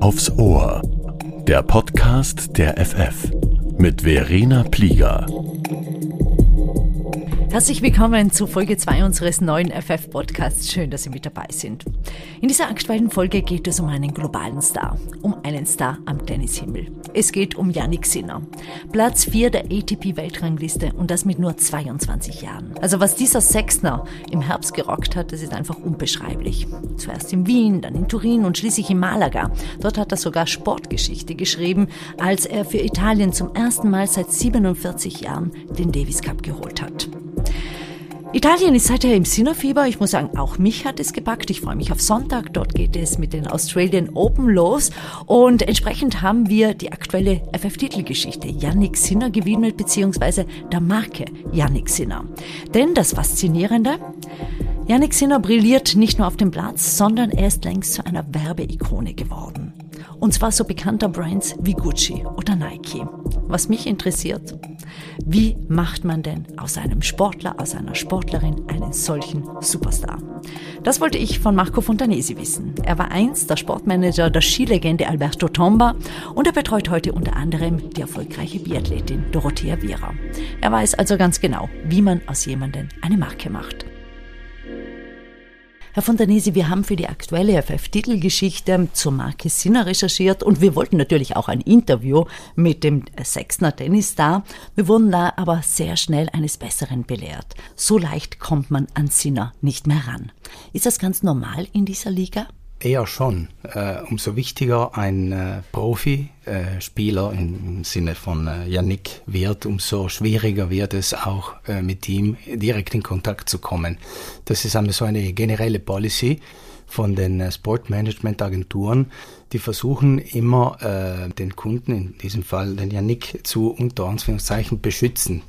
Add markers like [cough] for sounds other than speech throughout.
Aufs Ohr. Der Podcast der FF mit Verena Plieger. Herzlich willkommen zu Folge 2 unseres neuen FF-Podcasts. Schön, dass Sie mit dabei sind. In dieser aktuellen Folge geht es um einen globalen Star, um einen Star am Tennishimmel. Es geht um Yannick Sinner. Platz 4 der ATP-Weltrangliste und das mit nur 22 Jahren. Also was dieser Sechsner im Herbst gerockt hat, das ist einfach unbeschreiblich. Zuerst in Wien, dann in Turin und schließlich in Malaga. Dort hat er sogar Sportgeschichte geschrieben, als er für Italien zum ersten Mal seit 47 Jahren den Davis Cup geholt hat. Italien ist seither im Sinnerfieber. Ich muss sagen, auch mich hat es gepackt. Ich freue mich auf Sonntag. Dort geht es mit den Australian Open los. Und entsprechend haben wir die aktuelle FF-Titelgeschichte Yannick Sinner gewidmet, beziehungsweise der Marke Yannick Sinner. Denn das Faszinierende, Yannick Sinner brilliert nicht nur auf dem Platz, sondern er ist längst zu einer Werbeikone geworden. Und zwar so bekannter Brands wie Gucci oder Nike. Was mich interessiert, wie macht man denn aus einem Sportler, aus einer Sportlerin einen solchen Superstar? Das wollte ich von Marco Fontanesi wissen. Er war einst der Sportmanager der Skilegende Alberto Tomba und er betreut heute unter anderem die erfolgreiche Biathletin Dorothea Viera. Er weiß also ganz genau, wie man aus jemandem eine Marke macht. Herr Fontanesi, wir haben für die aktuelle FF-Titelgeschichte zur Marke Sinner recherchiert und wir wollten natürlich auch ein Interview mit dem Sechsner Tennisstar. Wir wurden da aber sehr schnell eines Besseren belehrt. So leicht kommt man an Sinner nicht mehr ran. Ist das ganz normal in dieser Liga? Eher schon. Äh, umso wichtiger ein äh, Profispieler äh, im Sinne von äh, Yannick wird, umso schwieriger wird es auch äh, mit ihm direkt in Kontakt zu kommen. Das ist einmal so eine generelle Policy von den äh, Sportmanagement-Agenturen, die versuchen immer äh, den Kunden, in diesem Fall den Yannick, zu unter Anführungszeichen beschützen.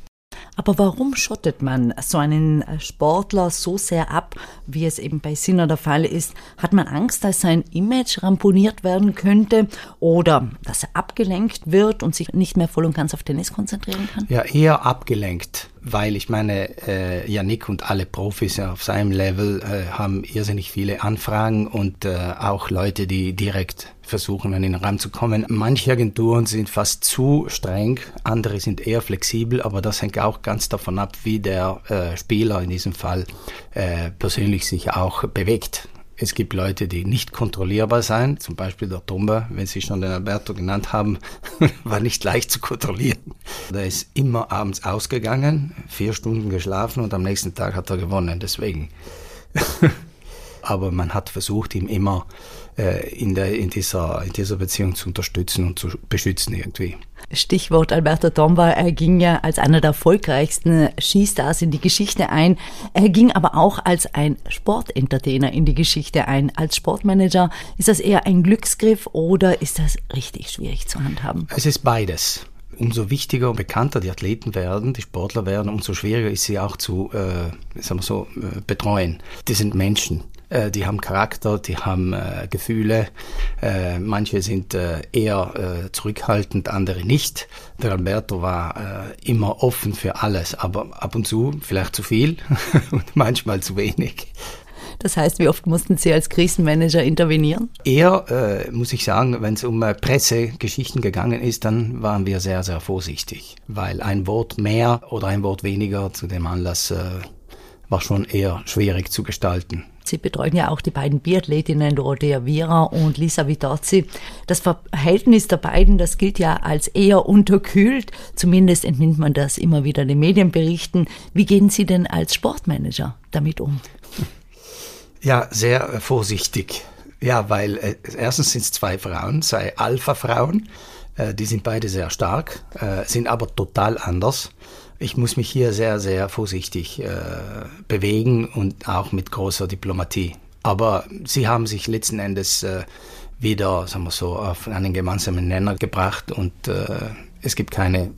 Aber warum schottet man so einen äh, Sportler so sehr ab, wie es eben bei Sinner der Fall ist? Hat man Angst, dass sein Image ramponiert werden könnte oder dass er abgelenkt wird und sich nicht mehr voll und ganz auf Tennis konzentrieren kann? Ja, eher abgelenkt weil ich meine, äh, Yannick und alle Profis auf seinem Level äh, haben irrsinnig viele Anfragen und äh, auch Leute, die direkt versuchen, an ihn ranzukommen. Manche Agenturen sind fast zu streng, andere sind eher flexibel, aber das hängt auch ganz davon ab, wie der äh, Spieler in diesem Fall äh, persönlich sich auch bewegt. Es gibt Leute, die nicht kontrollierbar sein, zum Beispiel der Tomba, wenn Sie schon den Alberto genannt haben, [laughs] war nicht leicht zu kontrollieren. Er ist immer abends ausgegangen, vier Stunden geschlafen und am nächsten Tag hat er gewonnen, deswegen. [laughs] Aber man hat versucht, ihm immer äh, in, der, in, dieser, in dieser Beziehung zu unterstützen und zu beschützen irgendwie. Stichwort Alberto Tomba, er ging ja als einer der erfolgreichsten Skistars in die Geschichte ein. Er ging aber auch als ein Sportentertainer in die Geschichte ein. Als Sportmanager ist das eher ein Glücksgriff oder ist das richtig schwierig zu handhaben? Es ist beides umso wichtiger und bekannter die Athleten werden, die Sportler werden, umso schwieriger ist sie auch zu, äh, sagen wir so, äh, betreuen. Die sind Menschen. Äh, die haben Charakter, die haben äh, Gefühle. Äh, manche sind äh, eher äh, zurückhaltend, andere nicht. Der Alberto war äh, immer offen für alles, aber ab und zu vielleicht zu viel [laughs] und manchmal zu wenig. Das heißt, wie oft mussten Sie als Krisenmanager intervenieren? Eher, äh, muss ich sagen, wenn es um äh, Pressegeschichten gegangen ist, dann waren wir sehr, sehr vorsichtig, weil ein Wort mehr oder ein Wort weniger zu dem Anlass äh, war schon eher schwierig zu gestalten. Sie betreuen ja auch die beiden Biathletinnen Dorothea Viera und Lisa Vitozzi. Das Verhältnis der beiden, das gilt ja als eher unterkühlt. Zumindest entnimmt man das immer wieder den Medienberichten. Wie gehen Sie denn als Sportmanager damit um? Ja, sehr vorsichtig. Ja, weil äh, erstens sind es zwei Frauen, zwei Alpha-Frauen. Äh, die sind beide sehr stark, äh, sind aber total anders. Ich muss mich hier sehr, sehr vorsichtig äh, bewegen und auch mit großer Diplomatie. Aber sie haben sich letzten Endes äh, wieder, sagen wir so, auf einen gemeinsamen Nenner gebracht und äh, es gibt keine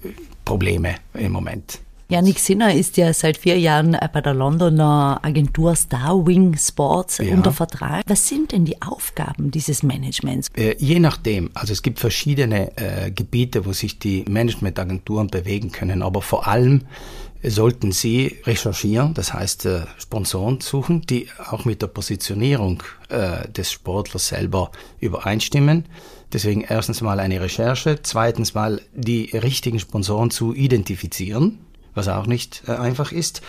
Probleme im Moment. Yannick Sinner ist ja seit vier Jahren äh, bei der Londoner Agentur Starwing Sports ja. unter Vertrag. Was sind denn die Aufgaben dieses Managements? Äh, je nachdem. Also es gibt verschiedene äh, Gebiete, wo sich die Managementagenturen bewegen können, aber vor allem sollten Sie recherchieren, das heißt äh, Sponsoren suchen, die auch mit der Positionierung äh, des Sportlers selber übereinstimmen. Deswegen erstens mal eine Recherche, zweitens mal die richtigen Sponsoren zu identifizieren, was auch nicht äh, einfach ist.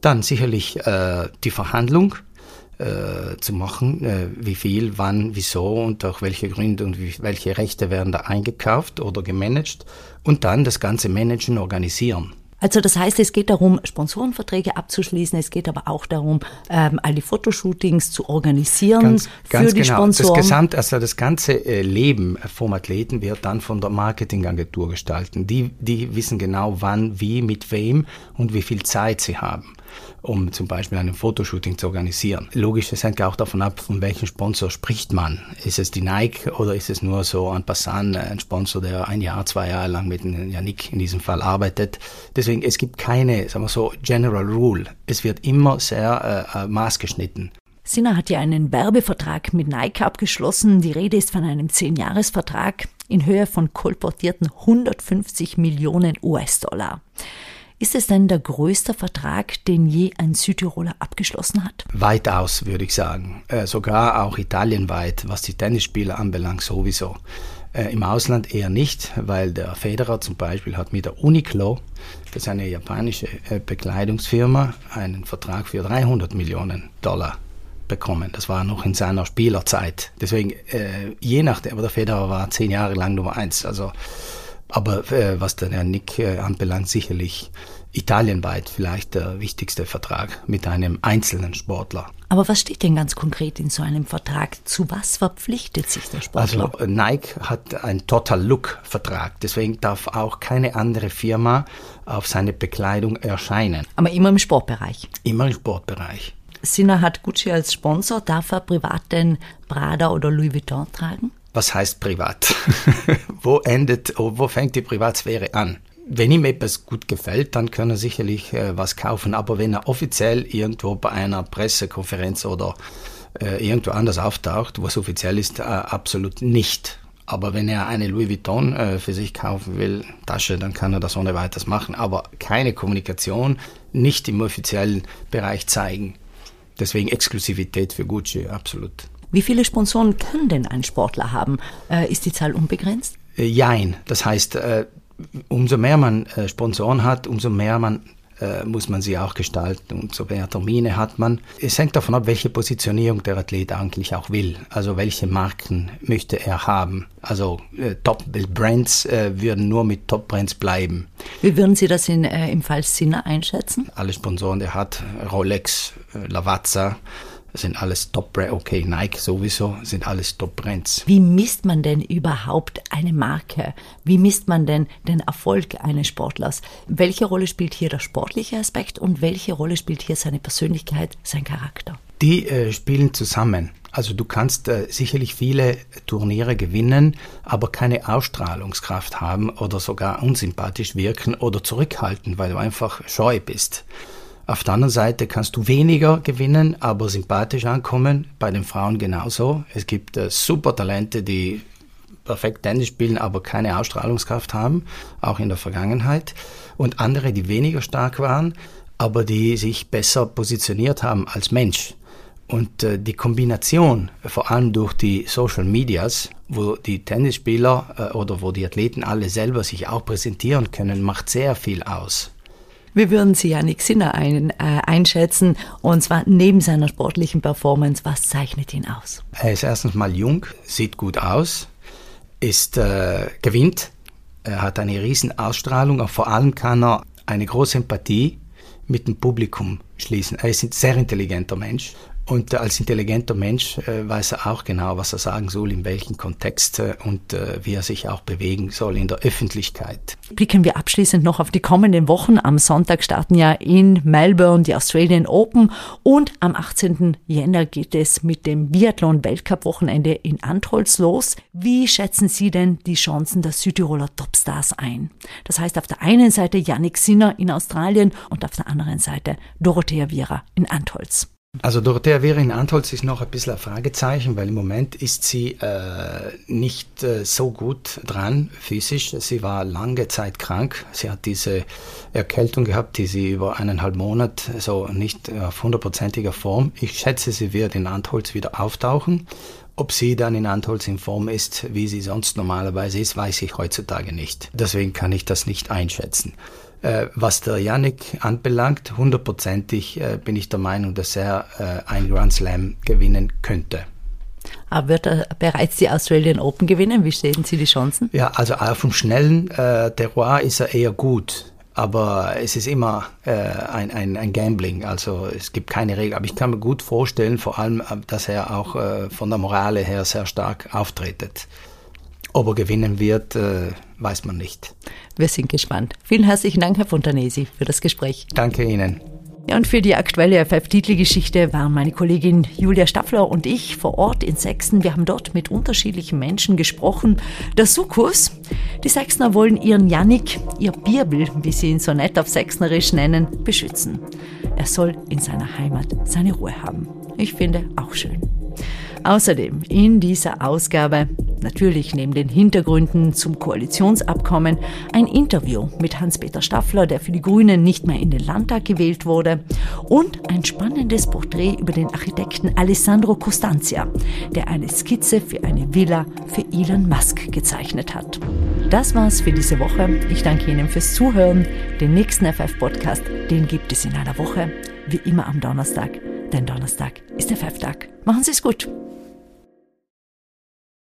Dann sicherlich äh, die Verhandlung äh, zu machen, äh, wie viel, wann, wieso und auch welche Gründe und wie, welche Rechte werden da eingekauft oder gemanagt und dann das ganze Managen organisieren. Also das heißt, es geht darum, Sponsorenverträge abzuschließen. Es geht aber auch darum, ähm, all die Fotoshootings zu organisieren ganz, ganz für die genau. Sponsoren. Das Gesamt, also das ganze äh, Leben vom Athleten wird dann von der Marketingagentur gestalten. Die, die wissen genau, wann, wie, mit wem und wie viel Zeit sie haben um zum Beispiel ein Fotoshooting zu organisieren. Logisch, es hängt auch davon ab, von welchem Sponsor spricht man. Ist es die Nike oder ist es nur so ein Passant, ein Sponsor, der ein Jahr, zwei Jahre lang mit Yannick in diesem Fall arbeitet. Deswegen, es gibt keine, sagen wir so, General Rule. Es wird immer sehr äh, äh maßgeschnitten. Sinner hat ja einen Werbevertrag mit Nike abgeschlossen. Die Rede ist von einem Zehn-Jahres-Vertrag in Höhe von kolportierten 150 Millionen US-Dollar. Ist es denn der größte Vertrag, den je ein Südtiroler abgeschlossen hat? Weitaus, würde ich sagen. Äh, sogar auch italienweit, was die Tennisspieler anbelangt, sowieso. Äh, Im Ausland eher nicht, weil der Federer zum Beispiel hat mit der Uniqlo, das ist eine japanische äh, Bekleidungsfirma, einen Vertrag für 300 Millionen Dollar bekommen. Das war noch in seiner Spielerzeit. Deswegen, äh, je nachdem, aber der Federer war zehn Jahre lang Nummer eins. Also aber äh, was der Herr Nick äh, anbelangt, sicherlich italienweit vielleicht der wichtigste Vertrag mit einem einzelnen Sportler. Aber was steht denn ganz konkret in so einem Vertrag? Zu was verpflichtet sich der Sportler? Also Nike hat einen Total Look Vertrag, deswegen darf auch keine andere Firma auf seine Bekleidung erscheinen. Aber immer im Sportbereich. Immer im Sportbereich. Sinner hat Gucci als Sponsor, darf er privat den Prada oder Louis Vuitton tragen? Was heißt privat? [laughs] wo endet, wo fängt die Privatsphäre an? Wenn ihm etwas gut gefällt, dann kann er sicherlich äh, was kaufen. Aber wenn er offiziell irgendwo bei einer Pressekonferenz oder äh, irgendwo anders auftaucht, was offiziell ist, äh, absolut nicht. Aber wenn er eine Louis Vuitton äh, für sich kaufen will, Tasche, dann kann er das ohne weiteres machen. Aber keine Kommunikation, nicht im offiziellen Bereich zeigen. Deswegen Exklusivität für Gucci, absolut. Wie viele Sponsoren kann denn ein Sportler haben? Äh, ist die Zahl unbegrenzt? Äh, jein. Das heißt, äh, umso mehr man äh, Sponsoren hat, umso mehr man äh, muss man sie auch gestalten und so mehr Termine hat man. Es hängt davon ab, welche Positionierung der Athlet eigentlich auch will. Also welche Marken möchte er haben. Also äh, Top-Brands äh, würden nur mit Top-Brands bleiben. Wie würden Sie das in, äh, im Fall Sinner einschätzen? Alle Sponsoren, der hat Rolex, Lavazza, das sind alles Top-Brands. Okay, Nike sowieso, sind alles Top-Brands. Wie misst man denn überhaupt eine Marke? Wie misst man denn den Erfolg eines Sportlers? Welche Rolle spielt hier der sportliche Aspekt und welche Rolle spielt hier seine Persönlichkeit, sein Charakter? Die äh, spielen zusammen. Also du kannst äh, sicherlich viele Turniere gewinnen, aber keine Ausstrahlungskraft haben oder sogar unsympathisch wirken oder zurückhalten, weil du einfach scheu bist. Auf der anderen Seite kannst du weniger gewinnen, aber sympathisch ankommen. Bei den Frauen genauso. Es gibt äh, super Talente, die perfekt Tennis spielen, aber keine Ausstrahlungskraft haben, auch in der Vergangenheit. Und andere, die weniger stark waren, aber die sich besser positioniert haben als Mensch. Und äh, die Kombination, vor allem durch die Social Medias, wo die Tennisspieler äh, oder wo die Athleten alle selber sich auch präsentieren können, macht sehr viel aus. Wie würden Sie Janik Sinner ein, äh, einschätzen? Und zwar neben seiner sportlichen Performance, was zeichnet ihn aus? Er ist erstens mal jung, sieht gut aus, ist äh, gewinnt, er hat eine riesen Ausstrahlung, aber vor allem kann er eine große Empathie mit dem Publikum schließen. Er ist ein sehr intelligenter Mensch Und als intelligenter Mensch äh, weiß er auch genau, was er sagen soll, in welchem Kontext äh, und äh, wie er sich auch bewegen soll in der Öffentlichkeit. Blicken wir abschließend noch auf die kommenden Wochen. Am Sonntag starten ja in Melbourne die Australian Open und am 18. Jänner geht es mit dem Biathlon-Weltcup-Wochenende in Antholz los. Wie schätzen Sie denn die Chancen der Südtiroler Topstars ein? Das heißt auf der einen Seite Yannick Sinner in Australien und auf der anderen Seite Dorothea Viera in Antholz. Also Dorothea in Antholz ist noch ein bisschen ein Fragezeichen, weil im Moment ist sie äh, nicht äh, so gut dran physisch. Sie war lange Zeit krank. Sie hat diese Erkältung gehabt, die sie über eineinhalb Monate so nicht auf hundertprozentiger Form. Ich schätze, sie wird in Antholz wieder auftauchen. Ob sie dann in Antholz in Form ist, wie sie sonst normalerweise ist, weiß ich heutzutage nicht. Deswegen kann ich das nicht einschätzen. Äh, was der Yannick anbelangt, hundertprozentig äh, bin ich der Meinung, dass er äh, ein Grand Slam gewinnen könnte. Aber wird er bereits die Australian Open gewinnen? Wie sehen Sie die Chancen? Ja, also auf dem schnellen äh, Terroir ist er eher gut. Aber es ist immer äh, ein, ein, ein Gambling, also es gibt keine Regel. Aber ich kann mir gut vorstellen, vor allem, dass er auch äh, von der Morale her sehr stark auftretet. Ob er gewinnen wird, äh, weiß man nicht. Wir sind gespannt. Vielen herzlichen Dank, Herr Fontanesi, für das Gespräch. Danke Ihnen. Ja, und für die aktuelle FF-Titelgeschichte waren meine Kollegin Julia Staffler und ich vor Ort in Sechsten. Wir haben dort mit unterschiedlichen Menschen gesprochen. Der Sukus, die Sechsner wollen ihren Jannik, ihr Birbel, wie sie ihn so nett auf Sechsnerisch nennen, beschützen. Er soll in seiner Heimat seine Ruhe haben. Ich finde auch schön. Außerdem in dieser Ausgabe, natürlich neben den Hintergründen zum Koalitionsabkommen, ein Interview mit Hans-Peter Staffler, der für die Grünen nicht mehr in den Landtag gewählt wurde, und ein spannendes Porträt über den Architekten Alessandro Costanzia, der eine Skizze für eine Villa für Elon Musk gezeichnet hat. Das war's für diese Woche. Ich danke Ihnen fürs Zuhören. Den nächsten FF-Podcast, den gibt es in einer Woche, wie immer am Donnerstag. Denn Donnerstag ist der FF-Tag. Machen Sie es gut.